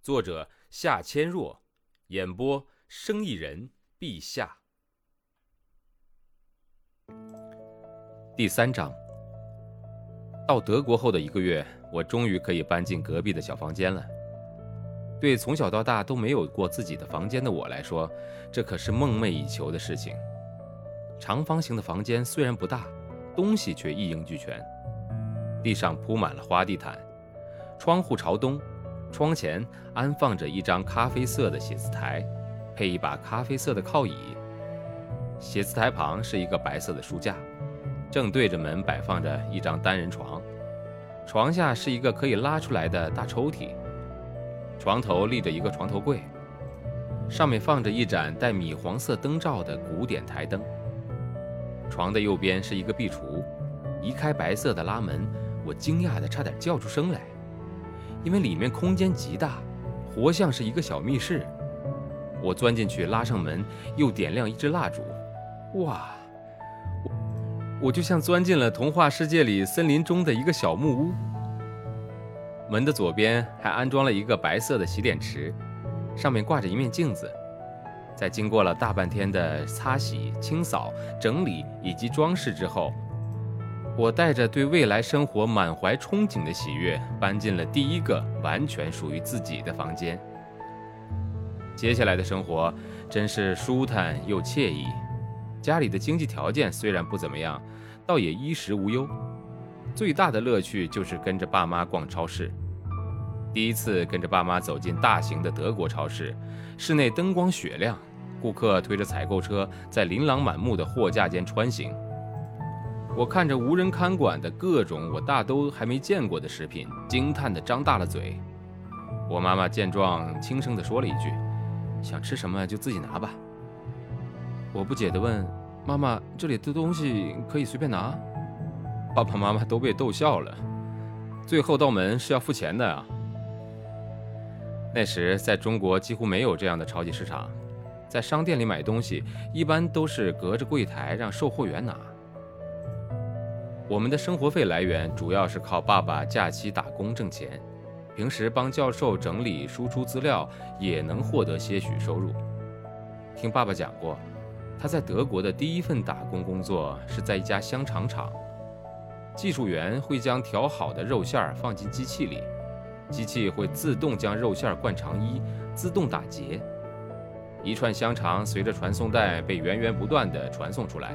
作者夏千若，演播生意人陛下。第三章。到德国后的一个月，我终于可以搬进隔壁的小房间了。对从小到大都没有过自己的房间的我来说，这可是梦寐以求的事情。长方形的房间虽然不大，东西却一应俱全。地上铺满了花地毯，窗户朝东。窗前安放着一张咖啡色的写字台，配一把咖啡色的靠椅。写字台旁是一个白色的书架，正对着门摆放着一张单人床，床下是一个可以拉出来的大抽屉。床头立着一个床头柜，上面放着一盏带米黄色灯罩的古典台灯。床的右边是一个壁橱，移开白色的拉门，我惊讶的差点叫出声来。因为里面空间极大，活像是一个小密室。我钻进去，拉上门，又点亮一支蜡烛。哇，我就像钻进了童话世界里森林中的一个小木屋。门的左边还安装了一个白色的洗脸池，上面挂着一面镜子。在经过了大半天的擦洗、清扫、整理以及装饰之后。我带着对未来生活满怀憧憬的喜悦，搬进了第一个完全属于自己的房间。接下来的生活真是舒坦又惬意。家里的经济条件虽然不怎么样，倒也衣食无忧。最大的乐趣就是跟着爸妈逛超市。第一次跟着爸妈走进大型的德国超市，室内灯光雪亮，顾客推着采购车在琳琅满目的货架间穿行。我看着无人看管的各种我大都还没见过的食品，惊叹地张大了嘴。我妈妈见状，轻声地说了一句：“想吃什么就自己拿吧。”我不解地问：“妈妈，这里的东西可以随便拿？”爸爸妈妈都被逗笑了。最后到门是要付钱的啊。那时在中国几乎没有这样的超级市场，在商店里买东西一般都是隔着柜台让售货员拿。我们的生活费来源主要是靠爸爸假期打工挣钱，平时帮教授整理输出资料也能获得些许收入。听爸爸讲过，他在德国的第一份打工工作是在一家香肠厂，技术员会将调好的肉馅儿放进机器里，机器会自动将肉馅儿灌肠衣，自动打结，一串香肠随着传送带被源源不断地传送出来。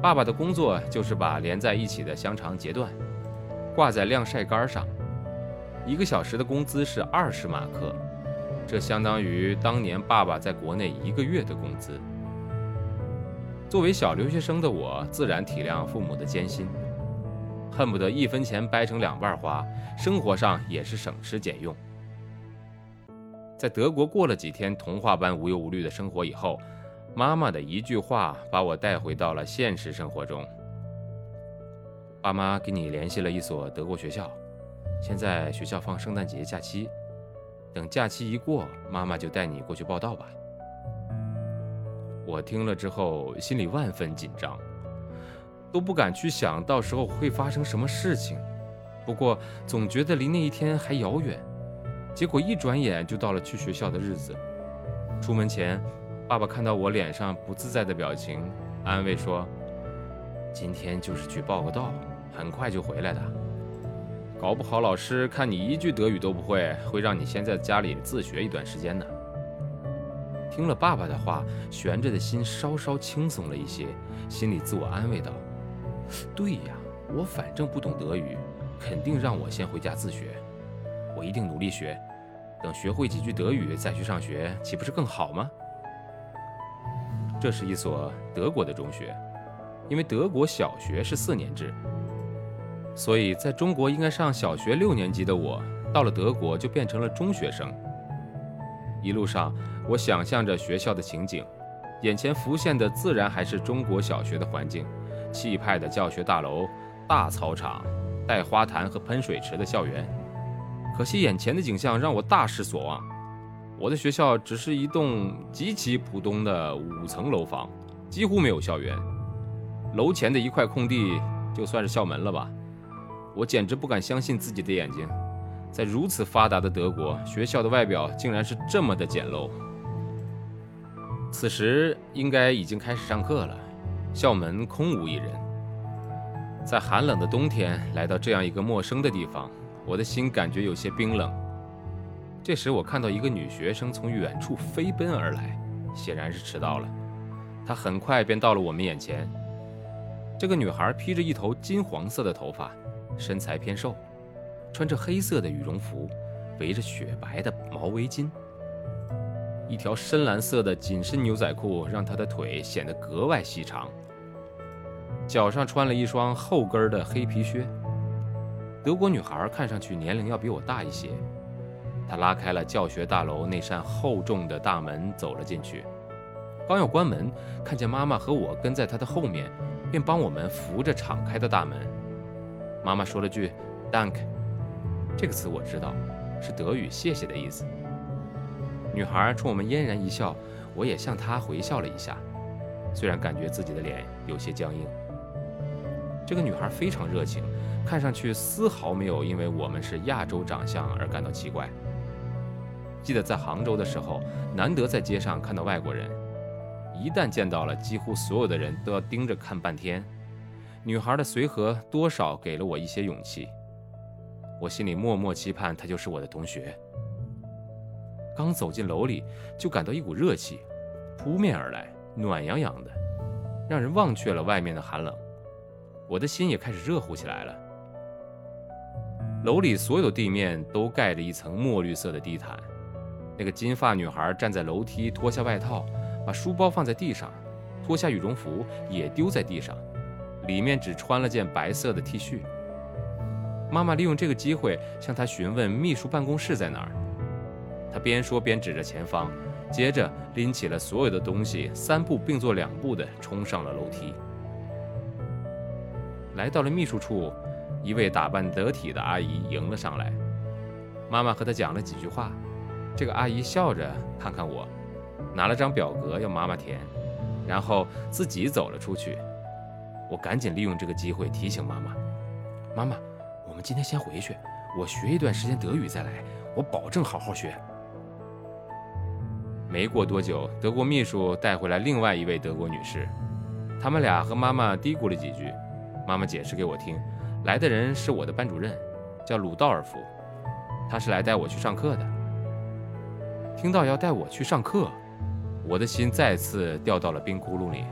爸爸的工作就是把连在一起的香肠截断，挂在晾晒杆上。一个小时的工资是二十马克，这相当于当年爸爸在国内一个月的工资。作为小留学生的我，自然体谅父母的艰辛，恨不得一分钱掰成两半花，生活上也是省吃俭用。在德国过了几天童话般无忧无虑的生活以后。妈妈的一句话把我带回到了现实生活中。爸妈给你联系了一所德国学校，现在学校放圣诞节假期，等假期一过，妈妈就带你过去报道吧。我听了之后，心里万分紧张，都不敢去想到时候会发生什么事情。不过总觉得离那一天还遥远。结果一转眼就到了去学校的日子，出门前。爸爸看到我脸上不自在的表情，安慰说：“今天就是去报个到，很快就回来的。搞不好老师看你一句德语都不会，会让你先在家里自学一段时间呢。”听了爸爸的话，悬着的心稍稍轻松了一些，心里自我安慰道：“对呀，我反正不懂德语，肯定让我先回家自学。我一定努力学，等学会几句德语再去上学，岂不是更好吗？”这是一所德国的中学，因为德国小学是四年制，所以在中国应该上小学六年级的我，到了德国就变成了中学生。一路上，我想象着学校的情景，眼前浮现的自然还是中国小学的环境，气派的教学大楼、大操场、带花坛和喷水池的校园。可惜眼前的景象让我大失所望，我的学校只是一栋极其普通的五层楼房，几乎没有校园。楼前的一块空地就算是校门了吧？我简直不敢相信自己的眼睛。在如此发达的德国，学校的外表竟然是这么的简陋。此时应该已经开始上课了，校门空无一人。在寒冷的冬天来到这样一个陌生的地方，我的心感觉有些冰冷。这时，我看到一个女学生从远处飞奔而来，显然是迟到了。她很快便到了我们眼前。这个女孩披着一头金黄色的头发，身材偏瘦。穿着黑色的羽绒服，围着雪白的毛围巾，一条深蓝色的紧身牛仔裤让她的腿显得格外细长。脚上穿了一双厚跟的黑皮靴。德国女孩看上去年龄要比我大一些。他拉开了教学大楼那扇厚重的大门，走了进去。刚要关门，看见妈妈和我跟在他的后面，便帮我们扶着敞开的大门。妈妈说了句 “Dank”。这个词我知道，是德语“谢谢”的意思。女孩冲我们嫣然一笑，我也向她回笑了一下，虽然感觉自己的脸有些僵硬。这个女孩非常热情，看上去丝毫没有因为我们是亚洲长相而感到奇怪。记得在杭州的时候，难得在街上看到外国人，一旦见到了，几乎所有的人都要盯着看半天。女孩的随和多少给了我一些勇气。我心里默默期盼她就是我的同学。刚走进楼里，就感到一股热气扑面而来，暖洋洋的，让人忘却了外面的寒冷。我的心也开始热乎起来了。楼里所有地面都盖着一层墨绿色的地毯。那个金发女孩站在楼梯，脱下外套，把书包放在地上，脱下羽绒服也丢在地上，里面只穿了件白色的 T 恤。妈妈利用这个机会向她询问秘书办公室在哪儿。他边说边指着前方，接着拎起了所有的东西，三步并作两步的冲上了楼梯。来到了秘书处，一位打扮得体的阿姨迎了上来。妈妈和她讲了几句话，这个阿姨笑着看看我，拿了张表格要妈妈填，然后自己走了出去。我赶紧利用这个机会提醒妈妈：“妈妈。”我们今天先回去，我学一段时间德语再来，我保证好好学。没过多久，德国秘书带回来另外一位德国女士，他们俩和妈妈嘀咕了几句，妈妈解释给我听，来的人是我的班主任，叫鲁道尔夫，他是来带我去上课的。听到要带我去上课，我的心再次掉到了冰窟窿里。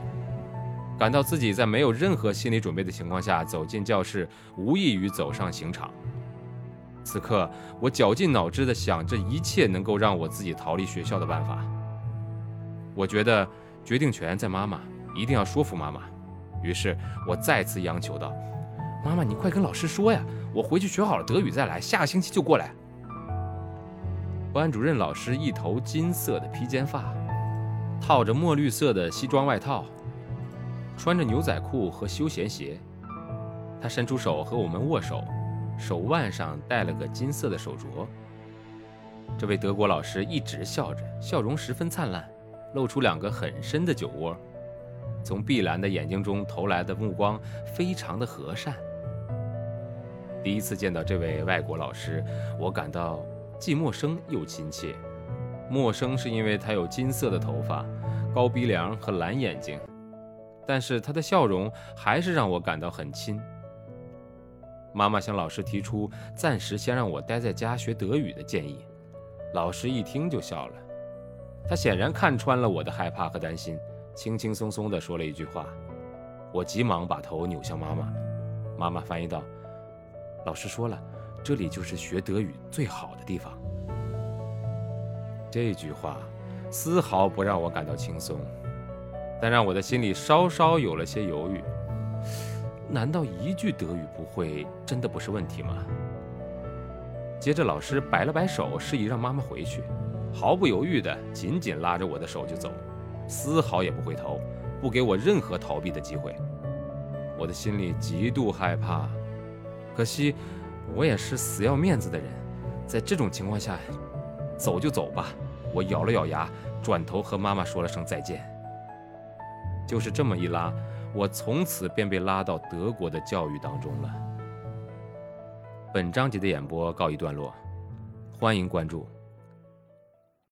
感到自己在没有任何心理准备的情况下走进教室，无异于走上刑场。此刻，我绞尽脑汁地想着一切能够让我自己逃离学校的办法。我觉得决定权在妈妈，一定要说服妈妈。于是我再次央求道：“妈妈，你快跟老师说呀，我回去学好了德语再来，下个星期就过来。”班主任老师一头金色的披肩发，套着墨绿色的西装外套。穿着牛仔裤和休闲鞋，他伸出手和我们握手，手腕上戴了个金色的手镯。这位德国老师一直笑着，笑容十分灿烂，露出两个很深的酒窝，从碧蓝的眼睛中投来的目光非常的和善。第一次见到这位外国老师，我感到既陌生又亲切。陌生是因为他有金色的头发、高鼻梁和蓝眼睛。但是他的笑容还是让我感到很亲。妈妈向老师提出暂时先让我待在家学德语的建议，老师一听就笑了。他显然看穿了我的害怕和担心，轻轻松松地说了一句话。我急忙把头扭向妈妈。妈妈翻译道：“老师说了，这里就是学德语最好的地方。”这句话丝毫不让我感到轻松。但让我的心里稍稍有了些犹豫。难道一句德语不会真的不是问题吗？接着，老师摆了摆手，示意让妈妈回去。毫不犹豫地紧紧拉着我的手就走，丝毫也不回头，不给我任何逃避的机会。我的心里极度害怕，可惜我也是死要面子的人，在这种情况下，走就走吧。我咬了咬牙，转头和妈妈说了声再见。就是这么一拉，我从此便被拉到德国的教育当中了。本章节的演播告一段落，欢迎关注。